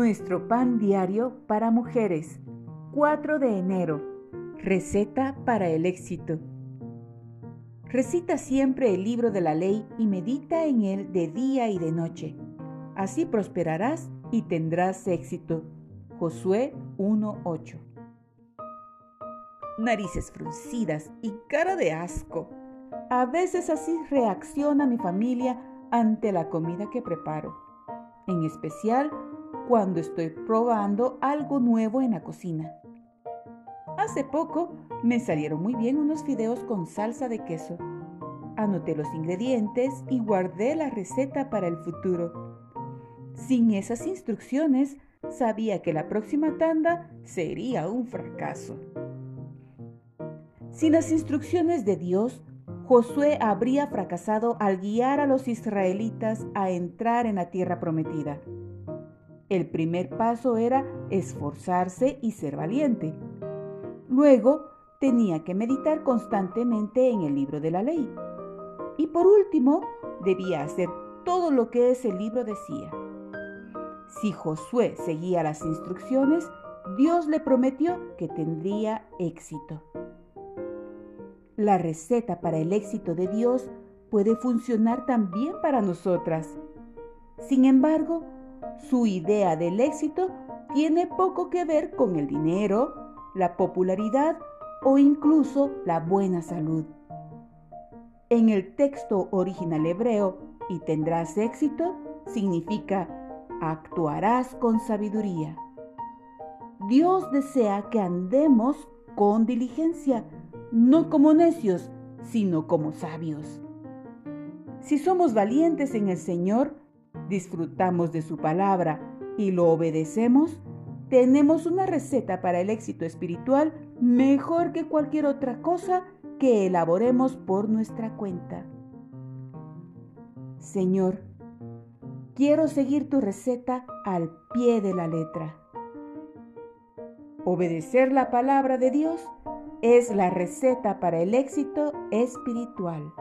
Nuestro pan diario para mujeres. 4 de enero. Receta para el éxito. Recita siempre el libro de la ley y medita en él de día y de noche. Así prosperarás y tendrás éxito. Josué 1.8. Narices fruncidas y cara de asco. A veces así reacciona mi familia ante la comida que preparo. En especial cuando estoy probando algo nuevo en la cocina. Hace poco me salieron muy bien unos fideos con salsa de queso. Anoté los ingredientes y guardé la receta para el futuro. Sin esas instrucciones, sabía que la próxima tanda sería un fracaso. Sin las instrucciones de Dios, Josué habría fracasado al guiar a los israelitas a entrar en la tierra prometida. El primer paso era esforzarse y ser valiente. Luego tenía que meditar constantemente en el libro de la ley. Y por último, debía hacer todo lo que ese libro decía. Si Josué seguía las instrucciones, Dios le prometió que tendría éxito. La receta para el éxito de Dios puede funcionar también para nosotras. Sin embargo, su idea del éxito tiene poco que ver con el dinero, la popularidad o incluso la buena salud. En el texto original hebreo, y tendrás éxito, significa actuarás con sabiduría. Dios desea que andemos con diligencia, no como necios, sino como sabios. Si somos valientes en el Señor, disfrutamos de su palabra y lo obedecemos, tenemos una receta para el éxito espiritual mejor que cualquier otra cosa que elaboremos por nuestra cuenta. Señor, quiero seguir tu receta al pie de la letra. Obedecer la palabra de Dios es la receta para el éxito espiritual.